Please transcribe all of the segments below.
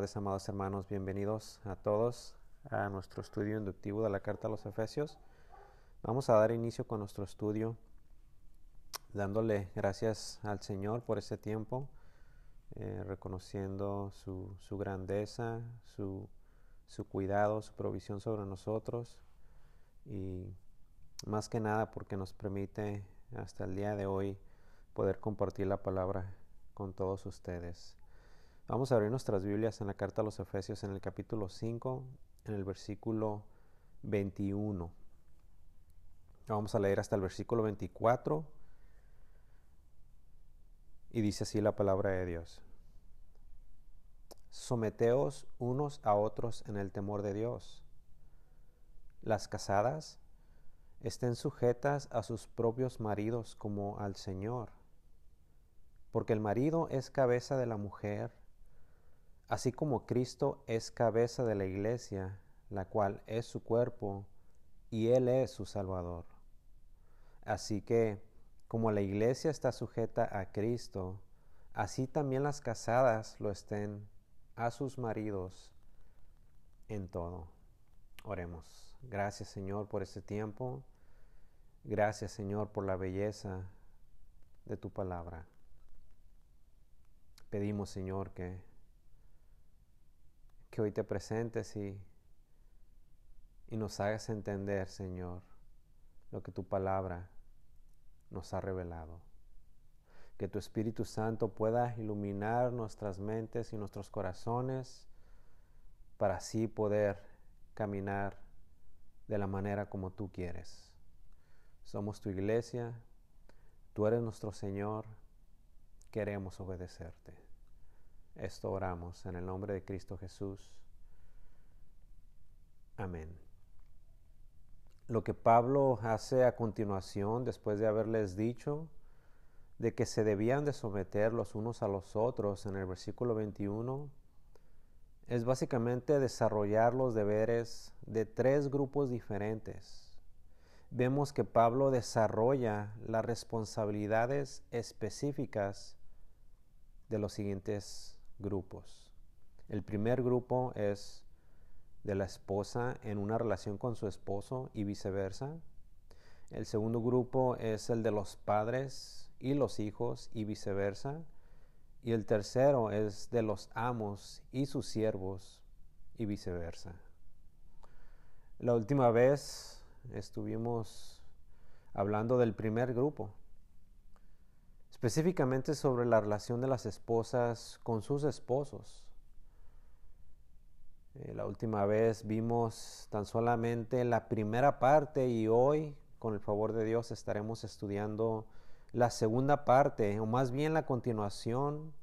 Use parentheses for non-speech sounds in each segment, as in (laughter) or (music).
Tardes, amados hermanos. Bienvenidos a todos a nuestro estudio inductivo de la carta a los Efesios. Vamos a dar inicio con nuestro estudio dándole gracias al Señor por este tiempo, eh, reconociendo su, su grandeza, su, su, cuidado, su provisión sobre nosotros y más que nada porque nos permite hasta el día de hoy poder compartir la palabra con todos ustedes. Vamos a abrir nuestras Biblias en la carta a los Efesios en el capítulo 5, en el versículo 21. Vamos a leer hasta el versículo 24 y dice así la palabra de Dios. Someteos unos a otros en el temor de Dios. Las casadas estén sujetas a sus propios maridos como al Señor, porque el marido es cabeza de la mujer así como Cristo es cabeza de la iglesia, la cual es su cuerpo, y Él es su Salvador. Así que, como la iglesia está sujeta a Cristo, así también las casadas lo estén a sus maridos en todo. Oremos. Gracias Señor por este tiempo. Gracias Señor por la belleza de tu palabra. Pedimos Señor que que hoy te presentes y, y nos hagas entender, Señor, lo que tu palabra nos ha revelado. Que tu Espíritu Santo pueda iluminar nuestras mentes y nuestros corazones para así poder caminar de la manera como tú quieres. Somos tu iglesia, tú eres nuestro Señor, queremos obedecerte. Esto oramos en el nombre de Cristo Jesús. Amén. Lo que Pablo hace a continuación, después de haberles dicho de que se debían de someter los unos a los otros en el versículo 21, es básicamente desarrollar los deberes de tres grupos diferentes. Vemos que Pablo desarrolla las responsabilidades específicas de los siguientes grupos. El primer grupo es de la esposa en una relación con su esposo y viceversa. El segundo grupo es el de los padres y los hijos y viceversa. Y el tercero es de los amos y sus siervos y viceversa. La última vez estuvimos hablando del primer grupo, específicamente sobre la relación de las esposas con sus esposos. Eh, la última vez vimos tan solamente la primera parte y hoy, con el favor de Dios, estaremos estudiando la segunda parte, o más bien la continuación,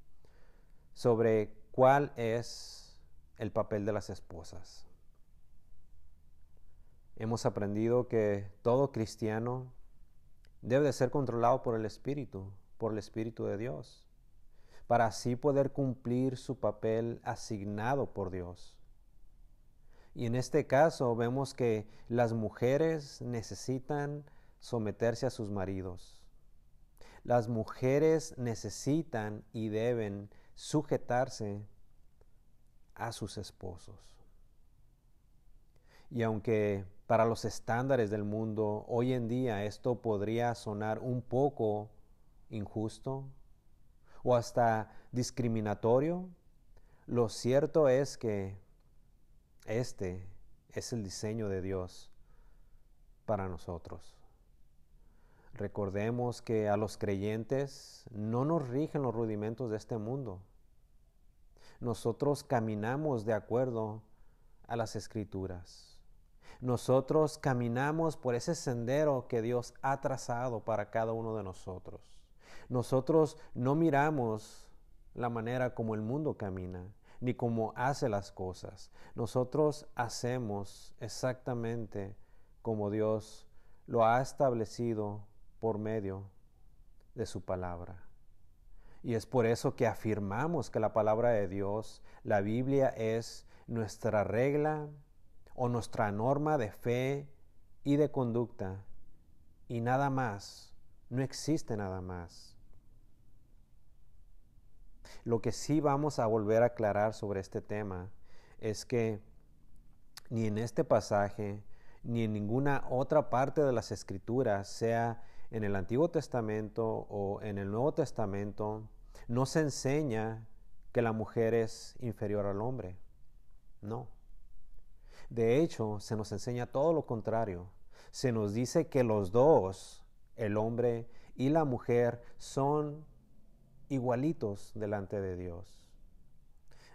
sobre cuál es el papel de las esposas. Hemos aprendido que todo cristiano debe de ser controlado por el Espíritu, por el Espíritu de Dios, para así poder cumplir su papel asignado por Dios. Y en este caso vemos que las mujeres necesitan someterse a sus maridos. Las mujeres necesitan y deben sujetarse a sus esposos. Y aunque para los estándares del mundo hoy en día esto podría sonar un poco injusto o hasta discriminatorio, lo cierto es que este es el diseño de Dios para nosotros. Recordemos que a los creyentes no nos rigen los rudimentos de este mundo. Nosotros caminamos de acuerdo a las escrituras. Nosotros caminamos por ese sendero que Dios ha trazado para cada uno de nosotros. Nosotros no miramos la manera como el mundo camina, ni como hace las cosas. Nosotros hacemos exactamente como Dios lo ha establecido por medio de su palabra. Y es por eso que afirmamos que la palabra de Dios, la Biblia, es nuestra regla o nuestra norma de fe y de conducta. Y nada más, no existe nada más. Lo que sí vamos a volver a aclarar sobre este tema es que ni en este pasaje, ni en ninguna otra parte de las escrituras, sea en el Antiguo Testamento o en el Nuevo Testamento, no se enseña que la mujer es inferior al hombre. No. De hecho, se nos enseña todo lo contrario. Se nos dice que los dos, el hombre y la mujer, son igualitos delante de Dios.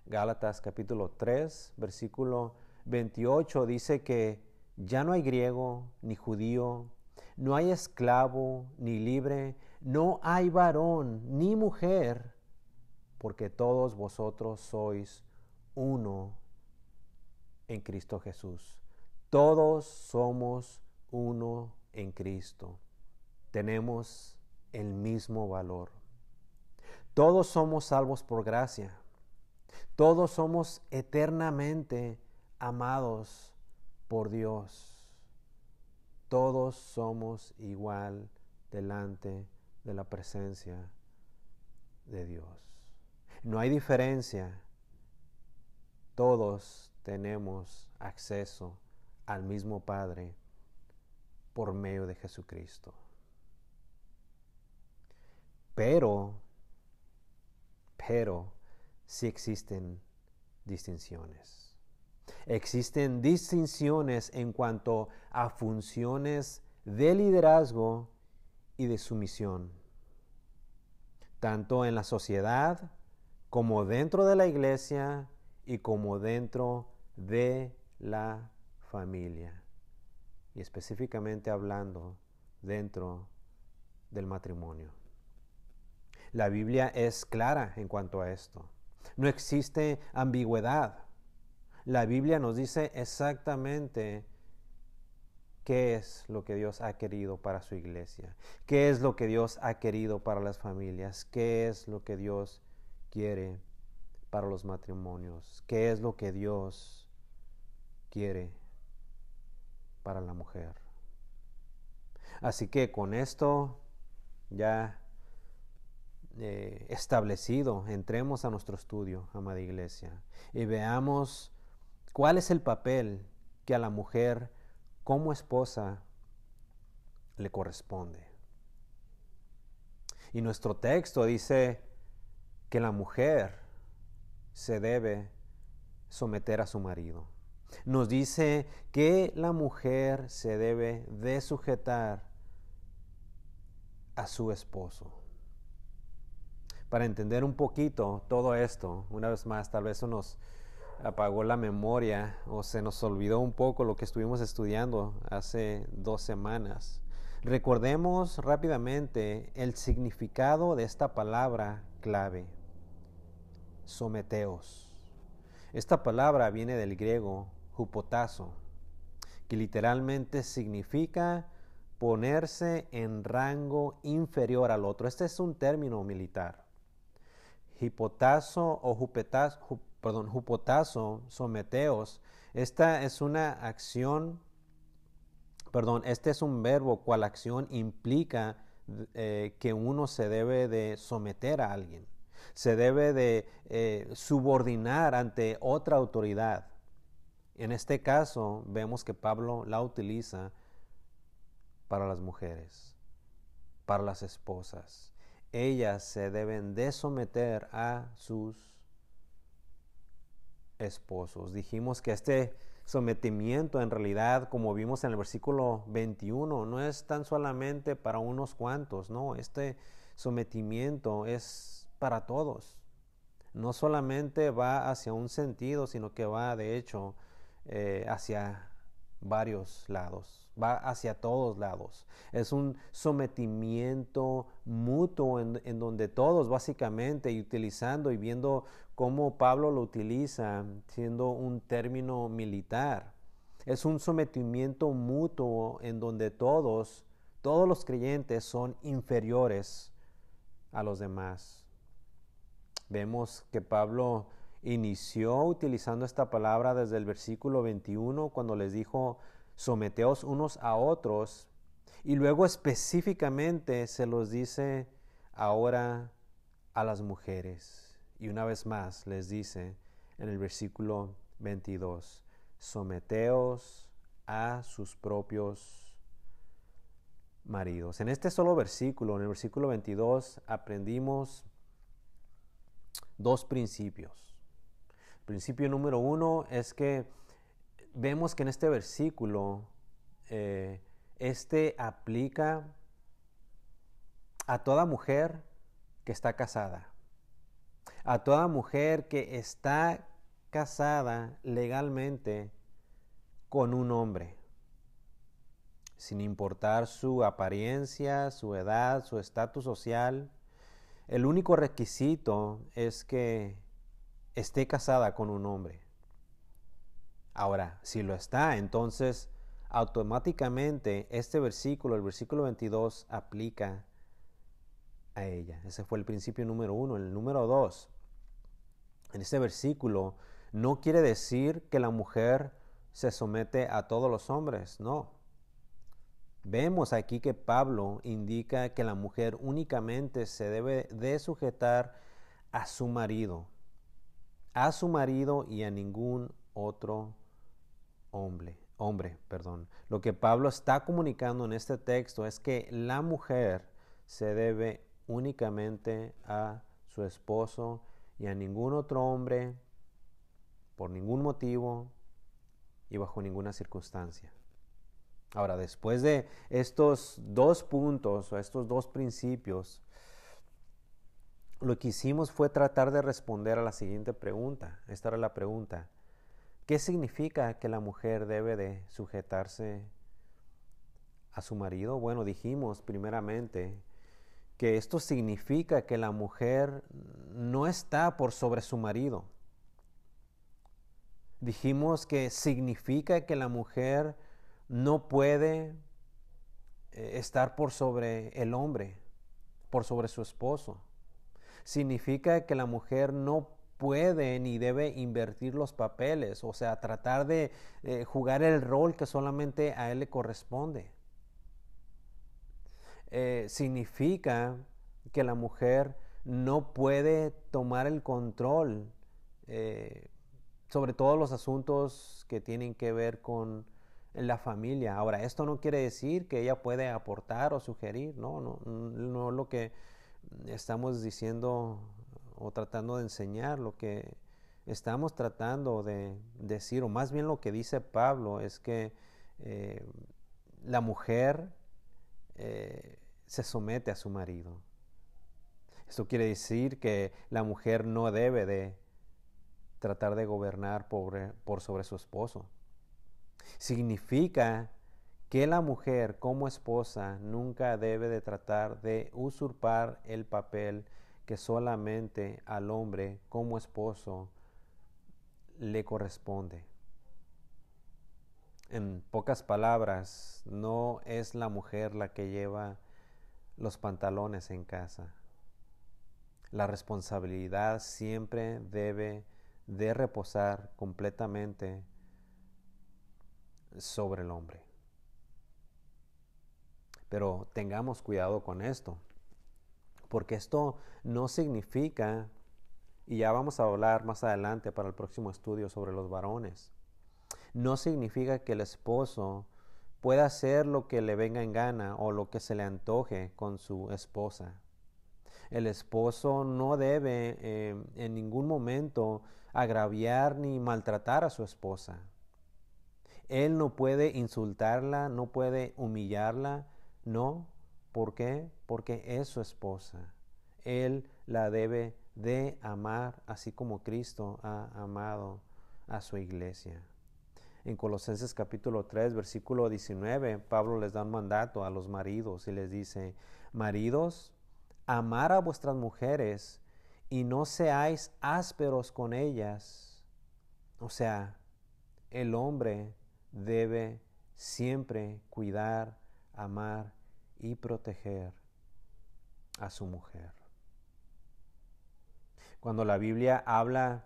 Gálatas capítulo 3, versículo 28 dice que ya no hay griego ni judío, no hay esclavo ni libre, no hay varón ni mujer, porque todos vosotros sois uno en Cristo Jesús. Todos somos uno en Cristo. Tenemos el mismo valor. Todos somos salvos por gracia. Todos somos eternamente amados por Dios. Todos somos igual delante de la presencia de Dios. No hay diferencia. Todos tenemos acceso al mismo Padre por medio de Jesucristo. Pero, pero, existen distinciones. Existen distinciones en cuanto a funciones de liderazgo y de sumisión, tanto en la sociedad como dentro de la iglesia y como dentro de la familia. Y específicamente hablando dentro del matrimonio. La Biblia es clara en cuanto a esto. No existe ambigüedad. La Biblia nos dice exactamente qué es lo que Dios ha querido para su iglesia, qué es lo que Dios ha querido para las familias, qué es lo que Dios quiere para los matrimonios, qué es lo que Dios quiere para la mujer. Así que con esto ya eh, establecido, entremos a nuestro estudio, amada iglesia, y veamos cuál es el papel que a la mujer como esposa le corresponde. Y nuestro texto dice que la mujer se debe someter a su marido. Nos dice que la mujer se debe de sujetar a su esposo para entender un poquito todo esto, una vez más, tal vez nos apagó la memoria o se nos olvidó un poco lo que estuvimos estudiando hace dos semanas. Recordemos rápidamente el significado de esta palabra clave, someteos. Esta palabra viene del griego hupotazo, que literalmente significa ponerse en rango inferior al otro. Este es un término militar hipotazo o jupetazo, perdón, jupotazo, someteos. Esta es una acción, perdón, este es un verbo cual acción implica eh, que uno se debe de someter a alguien, se debe de eh, subordinar ante otra autoridad. En este caso vemos que Pablo la utiliza para las mujeres, para las esposas ellas se deben de someter a sus esposos. Dijimos que este sometimiento en realidad, como vimos en el versículo 21, no es tan solamente para unos cuantos, no, este sometimiento es para todos. No solamente va hacia un sentido, sino que va de hecho eh, hacia varios lados va hacia todos lados. Es un sometimiento mutuo en, donde todos básicamente, y utilizando y viendo cómo Pablo lo utiliza, siendo un término militar, es un sometimiento mutuo en donde todos, todos los creyentes son inferiores a los demás. Vemos que Pablo inició utilizando esta palabra desde el versículo 21 cuando les dijo someteos unos a otros. Y luego específicamente se los dice ahora a las mujeres. Y una vez más les dice en el versículo 22, someteos a sus propios maridos. En este solo versículo, en el versículo 22, aprendimos dos principios. Principio número uno es que vemos que en este versículo, eh, este aplica a toda mujer que está casada, a toda mujer que está casada legalmente con un hombre, sin importar su apariencia, su edad, su estatus social. El único requisito es que esté casada con un hombre. Ahora, si lo está, entonces automáticamente este versículo, el versículo 22, aplica a ella. Ese fue el principio número uno. El número dos, en este versículo no quiere decir que la mujer se somete a todos los hombres, no. Vemos aquí que Pablo indica que la mujer únicamente se debe de sujetar a su marido, a su marido y a ningún otro hombre, hombre, perdón. Lo que Pablo está comunicando en este texto es que la mujer se debe únicamente a su esposo y a ningún otro hombre por ningún motivo y bajo ninguna circunstancia. Ahora, después de estos dos puntos o estos dos principios, lo que hicimos fue tratar de responder a la siguiente pregunta. Esta era la pregunta. ¿Qué significa que la mujer debe de sujetarse a su marido? Bueno, dijimos primeramente que esto significa que la mujer no está por sobre su marido. Dijimos que significa que la mujer no puede eh, estar por sobre el hombre, por sobre su esposo. Significa que la mujer no puede ni debe invertir los papeles, o sea, tratar de eh, jugar el rol que solamente a él le corresponde. Eh, significa que la mujer no puede tomar el control eh, sobre todos los asuntos que tienen que ver con la familia. Ahora, esto no quiere decir que ella puede aportar o sugerir, no, no, no lo que estamos diciendo o tratando de enseñar, lo que estamos tratando de decir, o más bien lo que dice Pablo, es que eh, la mujer se somete a su marido. Esto quiere decir que la mujer no debe de tratar de gobernar por, por sobre su esposo. Significa que la mujer como esposa nunca debe de tratar de usurpar el papel que solamente al hombre como esposo le corresponde. En pocas palabras, no es la mujer la que lleva los pantalones en casa. La responsabilidad siempre debe de reposar completamente sobre el hombre. Pero tengamos cuidado con esto, porque esto no significa, y ya vamos a hablar más adelante para el próximo estudio sobre los varones, no significa que el esposo puede hacer lo que le venga en gana o lo que se le antoje con su esposa. El esposo no debe eh, en ningún momento agraviar ni maltratar a su esposa. Él no puede insultarla, no puede humillarla, no. ¿Por qué? Porque es su esposa. Él la debe de amar así como Cristo ha amado a su iglesia en Colosenses capítulo 3, versículo 19, Pablo les da un mandato a los maridos y les dice, maridos, amar a vuestras mujeres y no seáis ásperos con ellas. O sea, el hombre debe siempre cuidar, amar y proteger a su mujer. Cuando la Biblia habla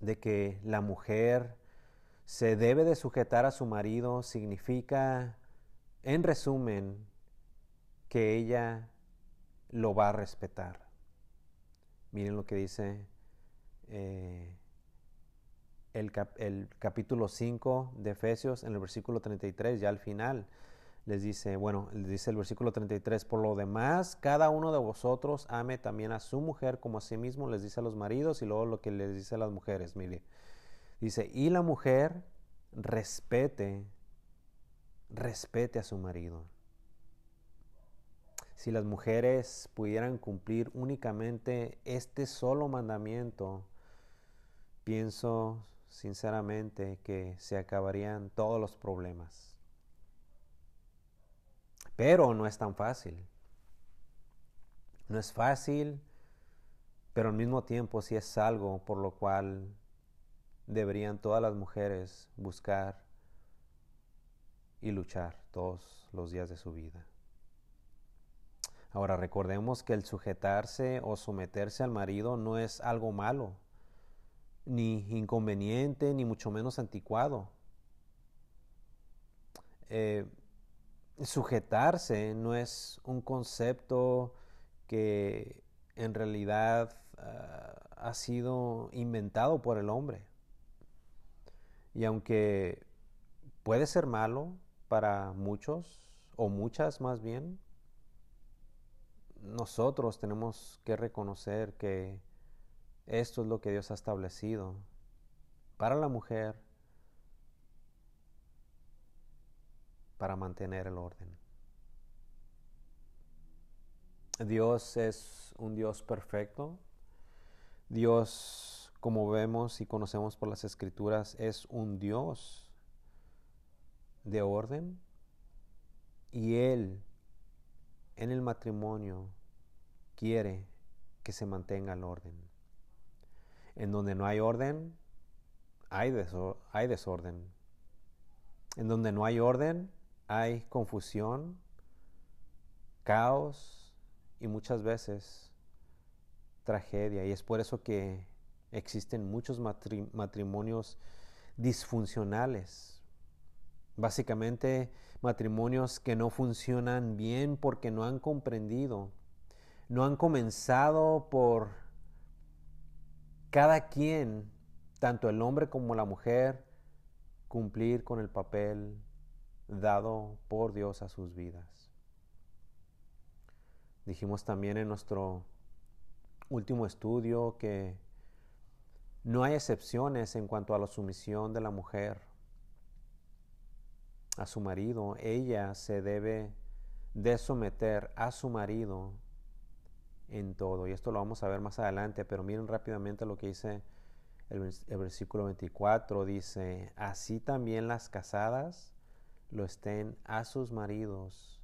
de que la mujer se debe de sujetar a su marido significa, en resumen, que ella lo va a respetar. Miren lo que dice eh, el, el, capítulo 5 de Efesios en el versículo 33, ya al final. Les dice, bueno, les dice el versículo 33, por lo demás, cada uno de vosotros ame también a su mujer como a sí mismo, les dice a los maridos y luego lo que les dice a las mujeres, mire. Dice, y la mujer respete, respete a su marido. Si las mujeres pudieran cumplir únicamente este solo mandamiento, pienso sinceramente que se acabarían todos los problemas. Pero no es tan fácil. No es fácil, pero al mismo tiempo sí es algo por lo cual deberían todas las mujeres buscar y luchar todos los días de su vida. Ahora recordemos que el sujetarse o someterse al marido no es algo malo, ni inconveniente, ni mucho menos anticuado. Eh, sujetarse no es un concepto que en realidad ah, ha sido inventado por el hombre. Y aunque puede ser malo para muchos, o muchas más bien, nosotros tenemos que reconocer que esto es lo que Dios ha establecido para la mujer, para mantener el orden. Dios es un Dios perfecto. Dios, como vemos y conocemos por las escrituras, es un Dios de orden. Y Él en el matrimonio quiere que se mantenga el orden. En donde no hay orden, hay, desorden. En donde no hay orden, hay confusión, caos y muchas veces tragedia. Y es por eso que existen muchos matrimonios disfuncionales. Básicamente matrimonios que no funcionan bien porque no han comprendido, no han comenzado por cada quien, tanto el hombre como la mujer, cumplir con el papel dado por Dios a sus vidas. Dijimos también en nuestro último estudio que no hay excepciones en cuanto a la sumisión de la mujer a su marido, ella se debe de someter a su marido en todo. Y esto lo vamos a ver más adelante, pero miren rápidamente lo que dice el, versículo 24. Dice, así también las casadas lo estén a sus maridos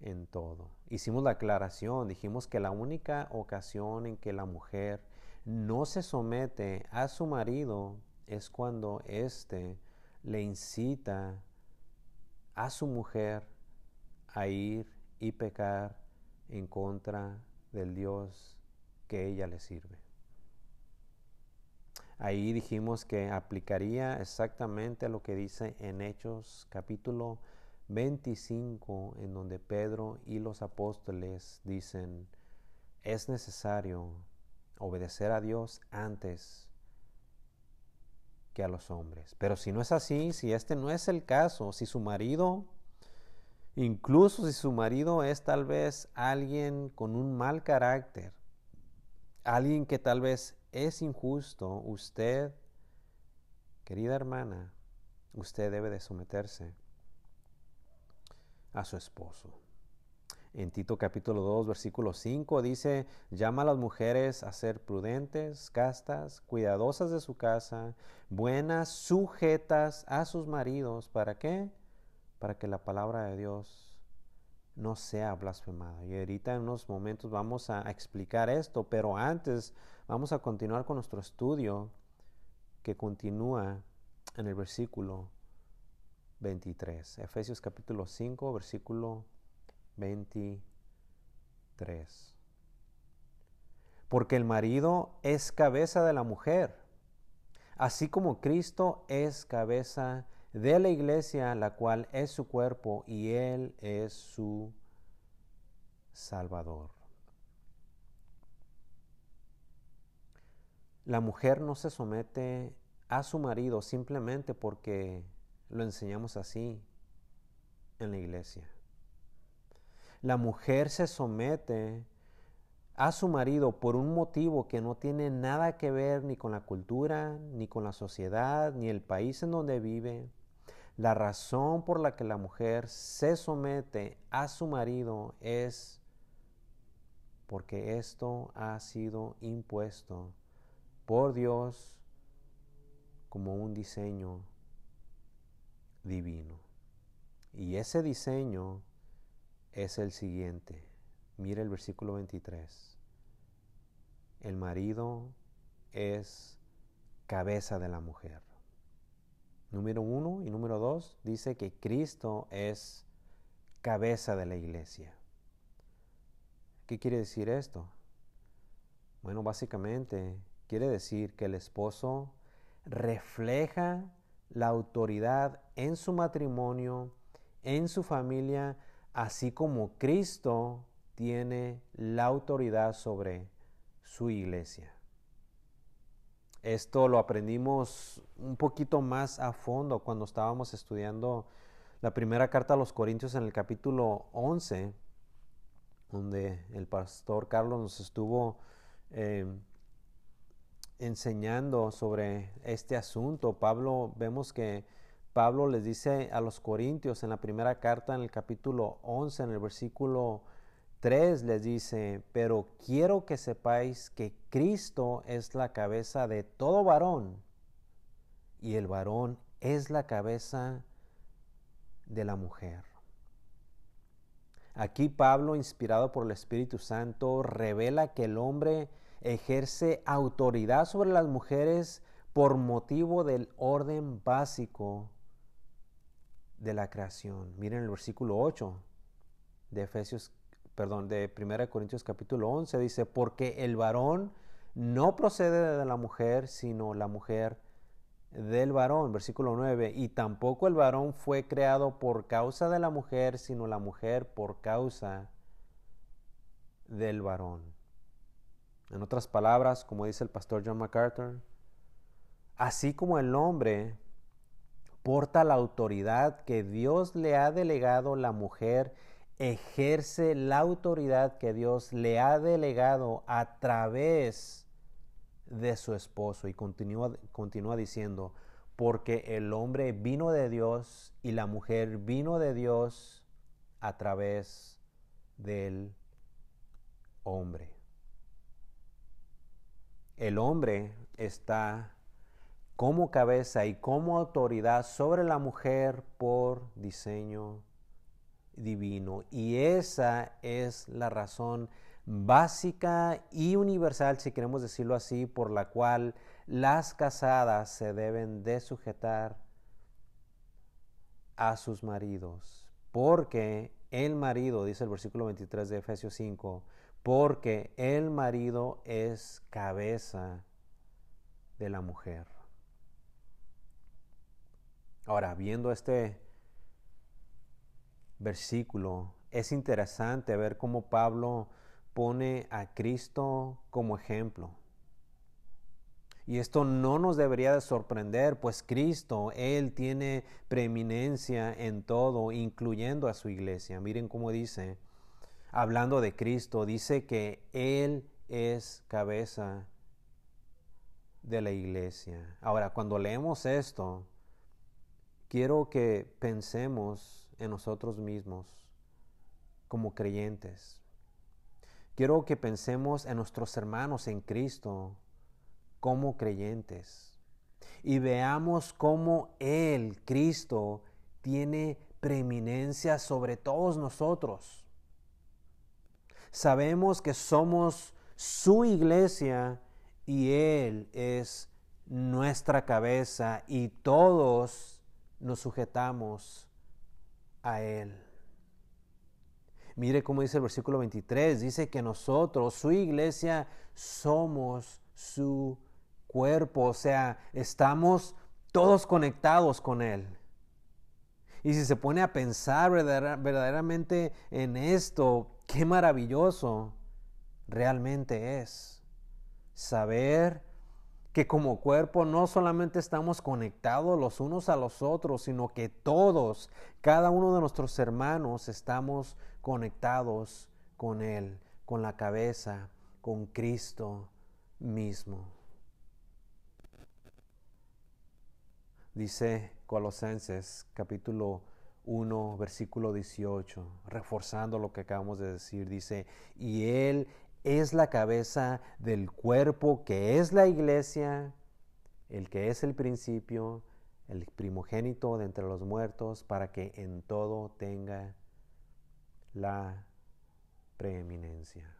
en todo. Hicimos la aclaración, dijimos que la única ocasión en que la mujer no se somete a su marido es cuando éste le incita a su mujer a ir y pecar en contra del Dios que ella le sirve. Ahí dijimos que aplicaría exactamente lo que dice en Hechos capítulo 25, en donde Pedro y los apóstoles dicen, es necesario obedecer a Dios antes que a los hombres. Pero si no es así, si este no es el caso, si su marido, incluso si su marido es tal vez alguien con un mal carácter, alguien que tal vez es injusto, usted, querida hermana, usted debe de someterse a su esposo en Tito capítulo 2, versículo 5 dice, llama a las mujeres a ser prudentes, castas, cuidadosas de su casa, buenas, sujetas a sus maridos. ¿Para qué? Para que la palabra de Dios no sea blasfemada. Y ahorita en unos momentos vamos a explicar esto, pero antes vamos a continuar con nuestro estudio que continúa en el versículo 23. Efesios capítulo 5, versículo 23. Porque el marido es cabeza de la mujer, así como Cristo es cabeza de la iglesia, la cual es su cuerpo y Él es su Salvador. la mujer no se somete a su marido simplemente porque lo enseñamos así en la iglesia. La mujer se somete a su marido por un motivo que no tiene nada que ver ni con la cultura, ni con la sociedad, ni el país en donde vive. La razón por la que la mujer se somete a su marido es porque esto ha sido impuesto por Dios como un diseño divino. Y ese diseño es el siguiente. Mire el versículo 23. El marido es cabeza de la mujer. Número uno y número dos dice que Cristo es cabeza de la iglesia. ¿Qué quiere decir esto? Bueno, básicamente quiere decir que el esposo refleja la autoridad en su matrimonio, en su familia, así como Cristo tiene la autoridad sobre su iglesia. Esto lo aprendimos un poquito más a fondo cuando estábamos estudiando la primera carta a los Corintios en el capítulo 11, donde el pastor Carlos nos estuvo eh, enseñando sobre este asunto. Pablo, vemos que Pablo les dice a los Corintios en la primera carta, en el capítulo 11, en el versículo 3, les dice, pero quiero que sepáis que Cristo es la cabeza de todo varón y el varón es la cabeza de la mujer. Aquí Pablo, inspirado por el Espíritu Santo, revela que el hombre ejerce autoridad sobre las mujeres por motivo del orden básico de la creación. Miren el versículo 8 de Efesios, perdón, de 1 Corintios capítulo 11 dice, porque el varón no procede de la mujer, sino la mujer del varón, versículo 9, y tampoco el varón fue creado por causa de la mujer, sino la mujer por causa del varón. En otras palabras, como dice el pastor John MacArthur, así como el hombre porta la autoridad que Dios le ha delegado, la mujer ejerce la autoridad que Dios le ha delegado a través de su esposo. Y continúa, continúa diciendo, porque el hombre vino de Dios y la mujer vino de Dios a través del hombre. El hombre está como cabeza y como autoridad sobre la mujer por diseño divino. Y esa es la razón básica y universal, si queremos decirlo así, por la cual las casadas se deben de sujetar a sus maridos. Porque el marido, dice el versículo 23 de Efesios 5, porque el marido es cabeza de la mujer. Ahora, viendo este versículo, es interesante ver cómo Pablo pone a Cristo como ejemplo. Y esto no nos debería de sorprender, pues Cristo, Él tiene preeminencia en todo, incluyendo a su iglesia. Miren cómo dice, hablando de Cristo, dice que Él es cabeza de la iglesia. Ahora, cuando leemos esto, quiero que pensemos en nosotros mismos como creyentes. Quiero que pensemos en nuestros hermanos en Cristo como creyentes y veamos cómo Él, Cristo, tiene preeminencia sobre todos nosotros. Sabemos que somos su iglesia y Él es nuestra cabeza y todos nos sujetamos a Él. Mire cómo dice el versículo 23, dice que nosotros, su iglesia, somos su cuerpo, o sea, estamos todos conectados con Él. Y si se pone a pensar verdaderamente en esto, qué maravilloso realmente es saber que como cuerpo no solamente estamos conectados los unos a los otros, sino que todos, cada uno de nuestros hermanos, estamos conectados con Él, con la cabeza, con Cristo mismo. Dice Colosenses capítulo 1, versículo 18, reforzando lo que acabamos de decir, dice, y Él es la cabeza del cuerpo que es la iglesia, el que es el principio, el primogénito de entre los muertos, para que en todo tenga la preeminencia.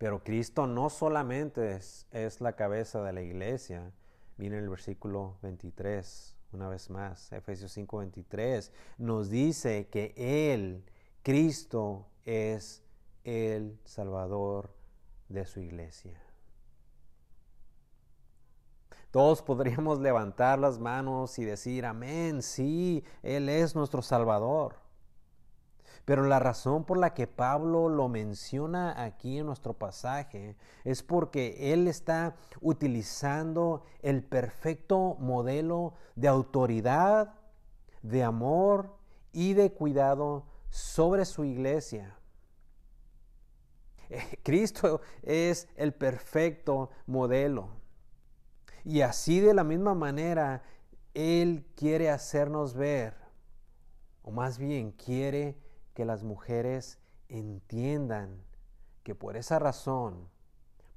Pero Cristo no solamente es, la cabeza de la iglesia, viene el versículo 23, una vez más, Efesios 5, 23, nos dice que Él, Cristo, es el Salvador de su iglesia. Todos podríamos (laughs) levantar las manos y decir, amén, sí, Él es nuestro Salvador. Pero la razón por la que Pablo lo menciona aquí en nuestro pasaje es porque él está utilizando el perfecto modelo de autoridad, de amor y de cuidado sobre su iglesia. (laughs) Cristo es el perfecto modelo. Y así de la misma manera, Él quiere hacernos ver, o más bien quiere que las mujeres entiendan que por esa razón,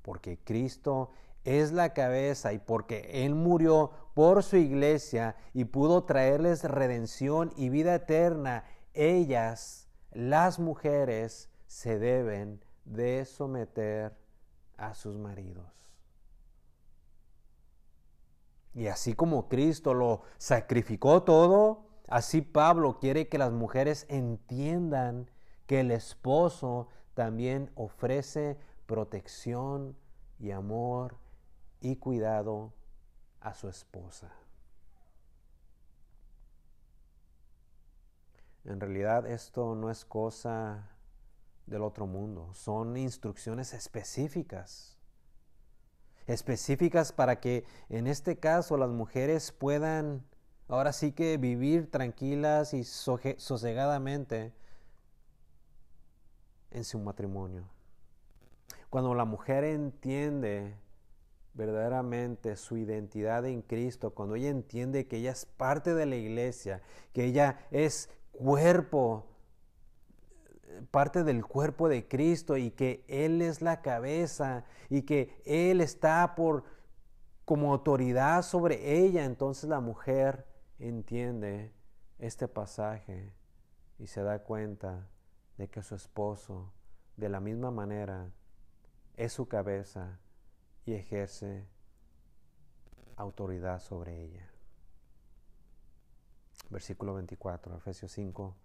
porque Cristo es la cabeza y porque Él murió por su iglesia y pudo traerles redención y vida eterna, ellas, las mujeres, se deben de someter a sus maridos. Y así como Cristo lo sacrificó todo, así Pablo quiere que las mujeres entiendan que el esposo también ofrece protección y amor y cuidado a su esposa. En realidad esto no es cosa del otro mundo. Son instrucciones específicas. Específicas para que en este caso las mujeres puedan ahora sí que vivir tranquilas y sosegadamente en su matrimonio. Cuando la mujer entiende verdaderamente su identidad en Cristo, cuando ella entiende que ella es parte de la iglesia, que ella es cuerpo parte del cuerpo de Cristo y que Él es la cabeza y que Él está por como autoridad sobre ella, entonces la mujer entiende este pasaje y se da cuenta de que su esposo de la misma manera es su cabeza y ejerce autoridad sobre ella. Versículo 24, Efesios 5,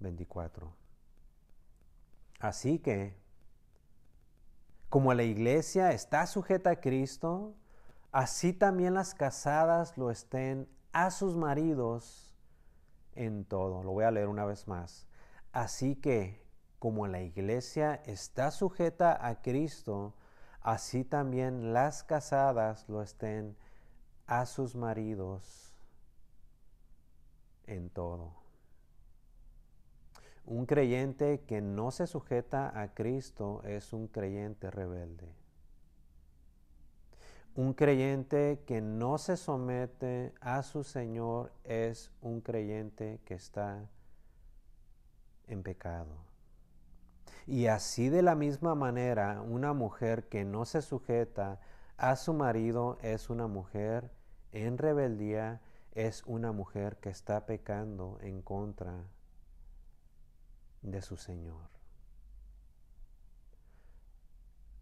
24. Así que, como la iglesia está sujeta a Cristo, así también las casadas lo estén a sus maridos en todo. Lo voy a leer una vez más. Así que, como la iglesia está sujeta a Cristo, así también las casadas lo estén a sus maridos en todo. Un creyente que no se sujeta a Cristo es un creyente rebelde. Un creyente que no se somete a su Señor es un creyente que está en pecado. Y así de la misma manera, una mujer que no se sujeta a su marido es una mujer en rebeldía, es una mujer que está pecando en contra de su Señor.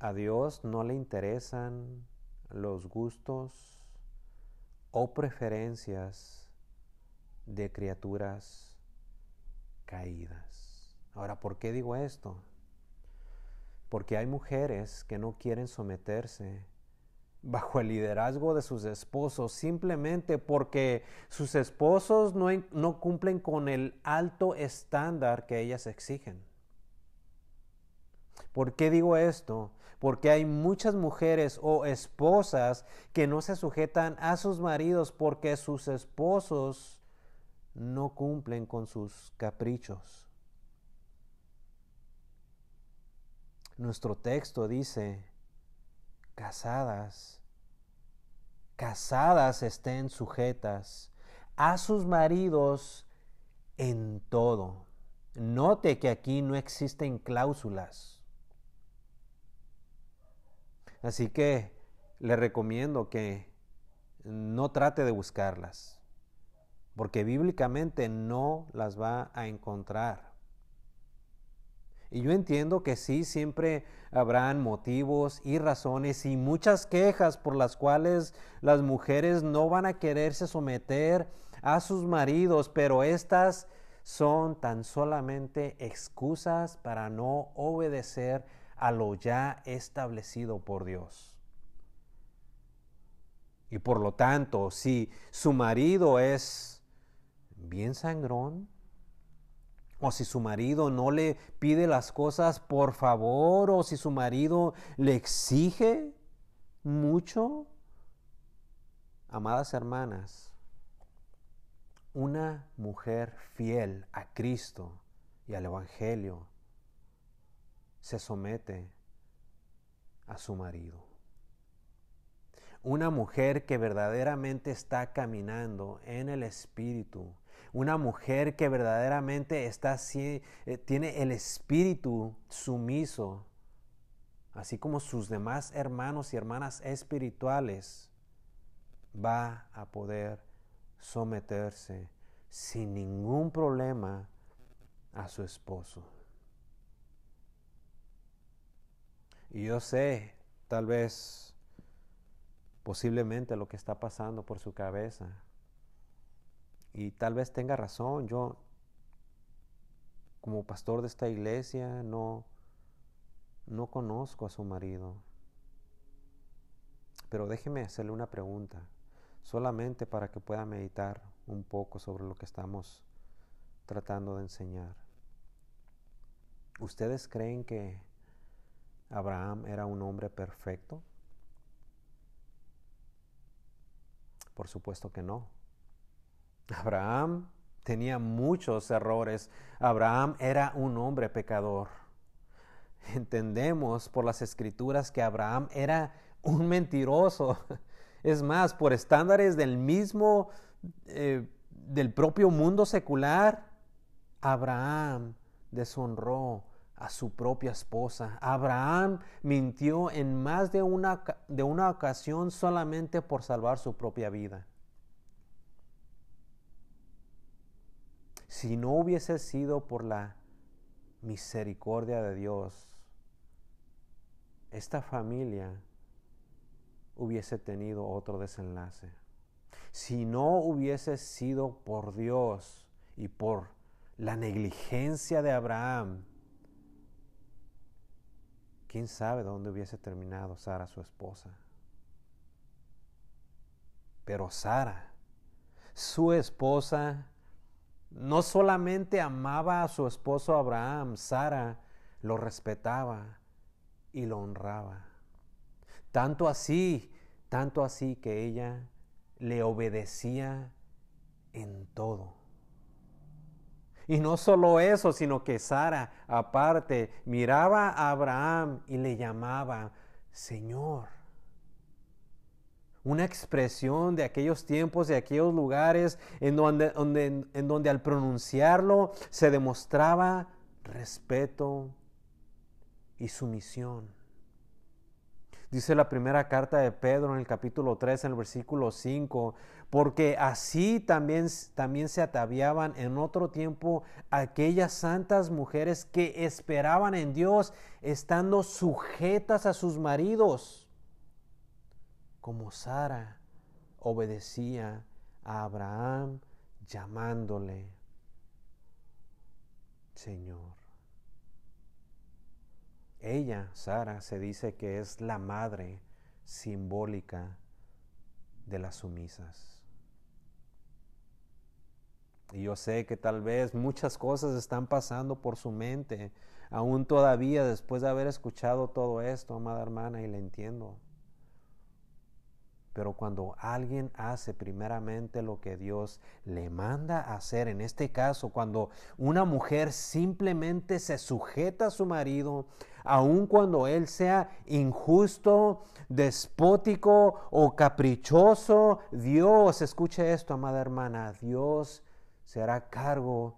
A Dios no le interesan los gustos o preferencias de criaturas caídas. Ahora, ¿por qué digo esto? Porque hay mujeres que no quieren someterse bajo el liderazgo de sus esposos simplemente porque sus esposos no, no, cumplen con el alto estándar que ellas exigen. ¿Por qué digo esto? porque hay muchas mujeres o esposas que no se sujetan a sus maridos porque sus esposos no cumplen con sus caprichos. Nuestro texto dice, casadas, casadas estén sujetas a sus maridos en todo. Note que aquí no existen cláusulas. Así que le recomiendo que no trate de buscarlas, porque bíblicamente no las va a encontrar. Y yo entiendo que sí, siempre habrán motivos y razones y muchas quejas por las cuales las mujeres no van a quererse someter a sus maridos, pero estas son tan solamente excusas para no obedecer a lo ya establecido por Dios. Y por lo tanto, si su marido es bien sangrón, o si su marido no le pide las cosas por favor, o si su marido le exige mucho, amadas hermanas, una mujer fiel a Cristo y al Evangelio se somete a su marido. Una mujer que verdaderamente está caminando en el Espíritu. Una mujer que verdaderamente está, eh, tiene el Espíritu sumiso, así como sus demás hermanos y hermanas espirituales, va a poder someterse sin ningún problema a su esposo. Y yo sé, tal vez, posiblemente lo que está pasando por su cabeza. Y tal vez tenga razón. Yo, como pastor de esta iglesia, no, no conozco a su marido. Pero déjeme hacerle una pregunta solamente para que pueda meditar un poco sobre lo que estamos tratando de enseñar. ¿Ustedes creen que Abraham era un hombre perfecto? Por supuesto que no. Abraham tenía muchos errores. Abraham era un hombre pecador. Entendemos por las escrituras que Abraham era un mentiroso. (laughs) Es más, por estándares del mismo, eh, del propio mundo secular, Abraham deshonró a su propia esposa. Abraham mintió en más de una, de una ocasión solamente por salvar su propia vida. Si no hubiese sido por la misericordia de Dios, esta familia hubiese tenido otro desenlace. Si no hubiese sido por Dios y por la negligencia de Abraham, quién sabe dónde hubiese terminado Sara, su esposa. Pero Sara, su esposa, no solamente amaba a su esposo Abraham, Sara lo respetaba y lo honraba. Tanto así, tanto así que ella le obedecía en todo. Y no solo eso, sino que Sara, aparte, miraba a Abraham y le llamaba Señor. Una expresión de aquellos tiempos, de aquellos lugares en donde, en donde al pronunciarlo se demostraba respeto y sumisión. Dice la primera carta de Pedro en el capítulo 3, en el versículo 5, porque así también, también se ataviaban en otro tiempo aquellas santas mujeres que esperaban en Dios, estando sujetas a sus maridos, como Sara obedecía a Abraham llamándole Señor. Ella, Sara, se dice que es la madre simbólica de las sumisas. Y yo sé que tal vez muchas cosas están pasando por su mente aún todavía después de haber escuchado todo esto, amada hermana, y le entiendo. Pero cuando alguien hace primeramente lo que Dios le manda hacer, en este caso, cuando una mujer simplemente se sujeta a su marido, aun cuando él sea injusto, despótico o caprichoso, Dios, escuche esto, amada hermana, Dios se hará cargo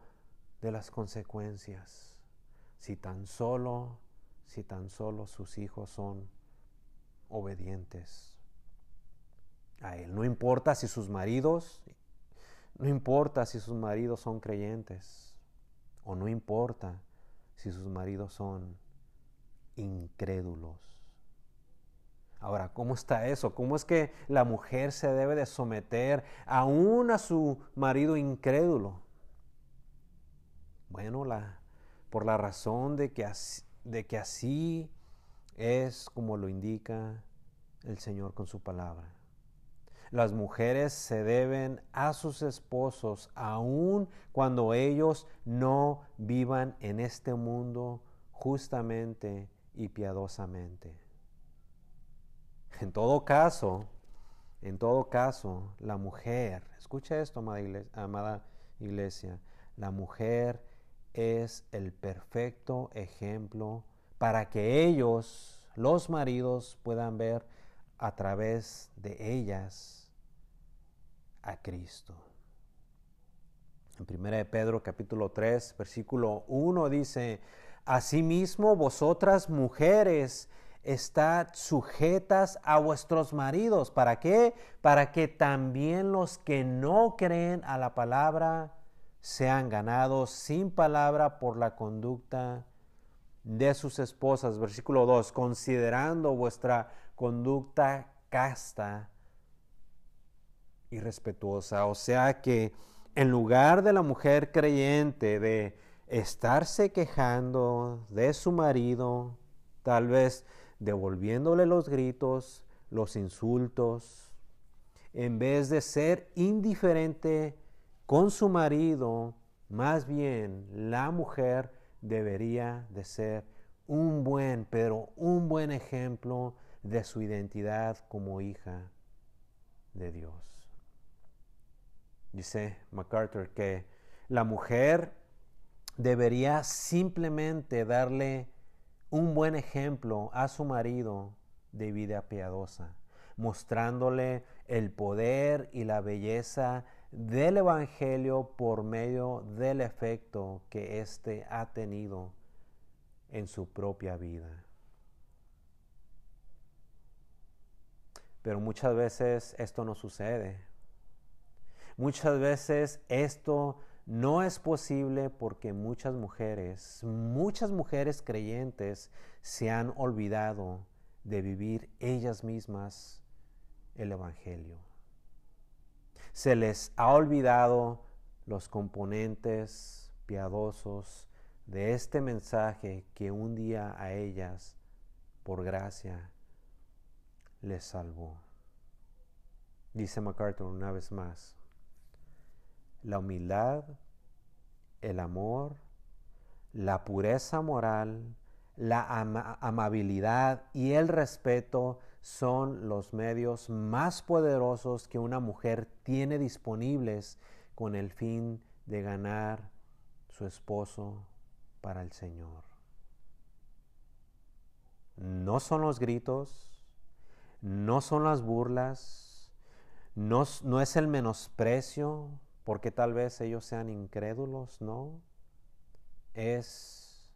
de las consecuencias. Si tan solo, si tan solo sus hijos son obedientes a él. No importa si sus maridos, no importa si sus maridos son creyentes, o no importa si sus maridos son incrédulos. Ahora, ¿cómo está eso? ¿Cómo es que la mujer se debe de someter aún a su marido incrédulo? Bueno, la, por la razón de que, de que así es como lo indica el Señor con su palabra. Las mujeres se deben a sus esposos aun cuando ellos no vivan en este mundo justamente y piadosamente. En todo caso, en todo caso, la mujer, escucha esto, amada iglesia, amada iglesia la mujer es el perfecto ejemplo para que ellos, los maridos, puedan ver a través de ellas a Cristo. En 1 Pedro capítulo 3, versículo 1 dice, Asimismo vosotras mujeres estad sujetas a vuestros maridos. ¿Para qué? Para que también los que no creen a la palabra sean ganados sin palabra por la conducta de sus esposas. Versículo 2, considerando vuestra conducta casta y respetuosa. O sea que en lugar de la mujer creyente de estarse quejando de su marido, tal vez devolviéndole los gritos, los insultos, en vez de ser indiferente con su marido, más bien la mujer debería de ser un buen, pero un buen ejemplo de su identidad como hija de Dios. Dice MacArthur que la mujer debería simplemente darle un buen ejemplo a su marido de vida piadosa, mostrándole el poder y la belleza del Evangelio por medio del efecto que éste ha tenido en su propia vida. Pero muchas veces esto no sucede. Muchas veces esto no es posible porque muchas mujeres, muchas mujeres creyentes se han olvidado de vivir ellas mismas el Evangelio. Se les ha olvidado los componentes piadosos de este mensaje que un día a ellas, por gracia, les salvó. Dice MacArthur una vez más, la humildad, el amor, la pureza moral, la amabilidad y el respeto son los medios más poderosos que una mujer tiene disponibles con el fin de ganar su esposo para el Señor. No son los gritos, no son las burlas, no, es el menosprecio, porque tal vez ellos sean incrédulos, no. Es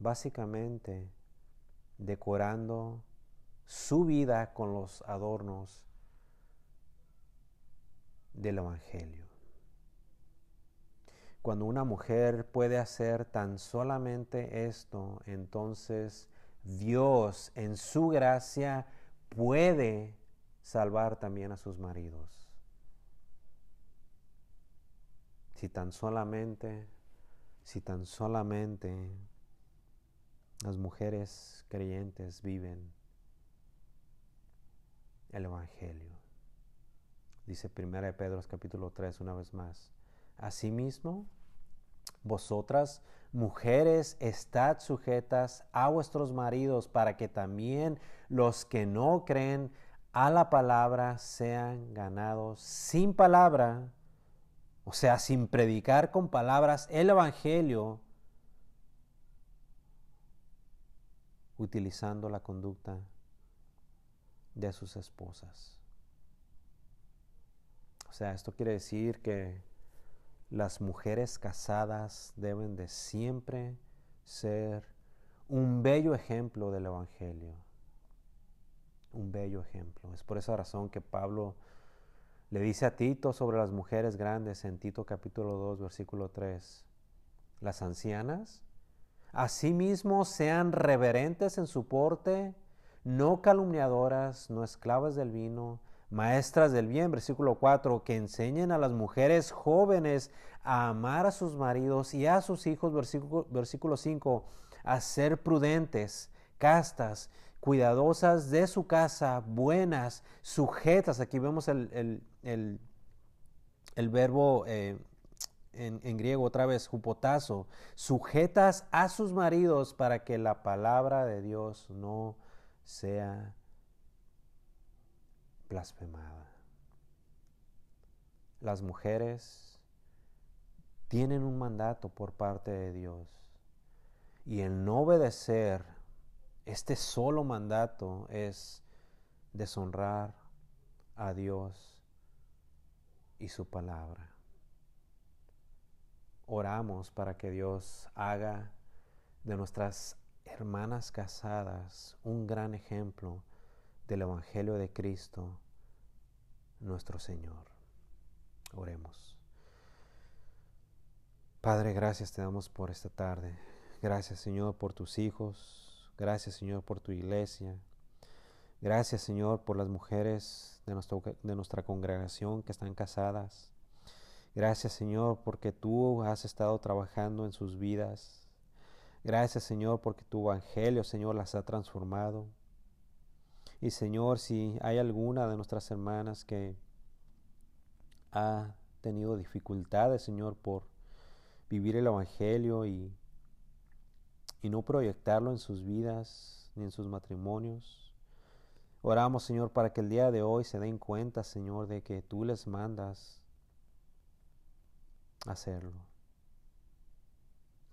básicamente decorando su vida con los adornos del Evangelio. Cuando una mujer puede hacer tan solamente esto, entonces Dios en su gracia puede salvar también a sus maridos. Si tan solamente, si tan solamente las mujeres creyentes viven el Evangelio. Dice 1 Pedro capítulo 3 una vez más. Asimismo, Vosotras, mujeres, estad sujetas a vuestros maridos para que también los que no creen a la palabra sean ganados sin palabra, o sea, sin predicar con palabras el Evangelio, utilizando la conducta de sus esposas. O sea, esto quiere decir que las mujeres casadas deben de siempre ser un bello ejemplo del Evangelio. Un bello ejemplo. Es por esa razón que Pablo le dice a Tito sobre las mujeres grandes en Tito capítulo 2, versículo 3. Las ancianas, asimismo, sean reverentes en su porte, no calumniadoras, no esclavas del vino, maestras del bien, versículo 4, que enseñen a las mujeres jóvenes a amar a sus maridos y a sus hijos, versículo, versículo 5, a ser prudentes, castas, cuidadosas de su casa, buenas, sujetas. Aquí vemos el, verbo eh, en, griego otra vez, jupotazo, sujetas a sus maridos para que la palabra de Dios no sea blasfemada. Las mujeres tienen un mandato por parte de Dios y el no obedecer este solo mandato es deshonrar a Dios y su palabra. Oramos para que Dios haga de nuestras hermanas casadas un gran ejemplo del Evangelio de Cristo, nuestro Señor. Oremos. Padre, gracias te damos por esta tarde. Gracias, Señor, por tus hijos. Gracias, Señor, por tu iglesia. Gracias, Señor, por las mujeres de, de nuestra congregación que están casadas. Gracias, Señor, porque tú has estado trabajando en sus vidas. Gracias, Señor, porque tu evangelio, Señor, las ha transformado. Y Señor, si hay alguna de nuestras hermanas que ha tenido dificultades, Señor, por vivir el Evangelio y, y no proyectarlo en sus vidas ni en sus matrimonios, oramos, Señor, para que el día de hoy se den cuenta, Señor, de que tú les mandas hacerlo.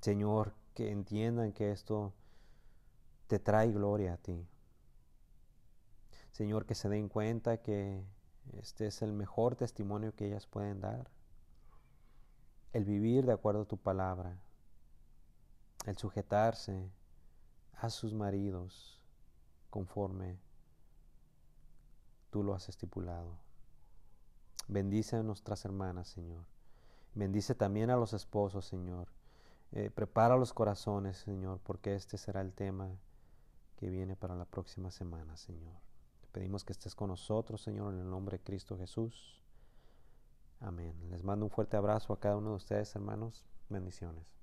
Señor, que entiendan que esto te trae gloria a ti. Señor, que se den cuenta que este es el mejor testimonio que ellas pueden dar. El vivir de acuerdo a tu palabra, el sujetarse a sus maridos conforme tú lo has estipulado. Bendice a nuestras hermanas, Señor. Bendice también a los esposos, Señor. Eh, prepara los corazones, Señor, porque este será el tema que viene para la próxima semana, Señor pedimos que estés con nosotros, Señor, en el nombre de Cristo Jesús. Amén. Les mando un fuerte abrazo a cada uno de ustedes, hermanos. Bendiciones.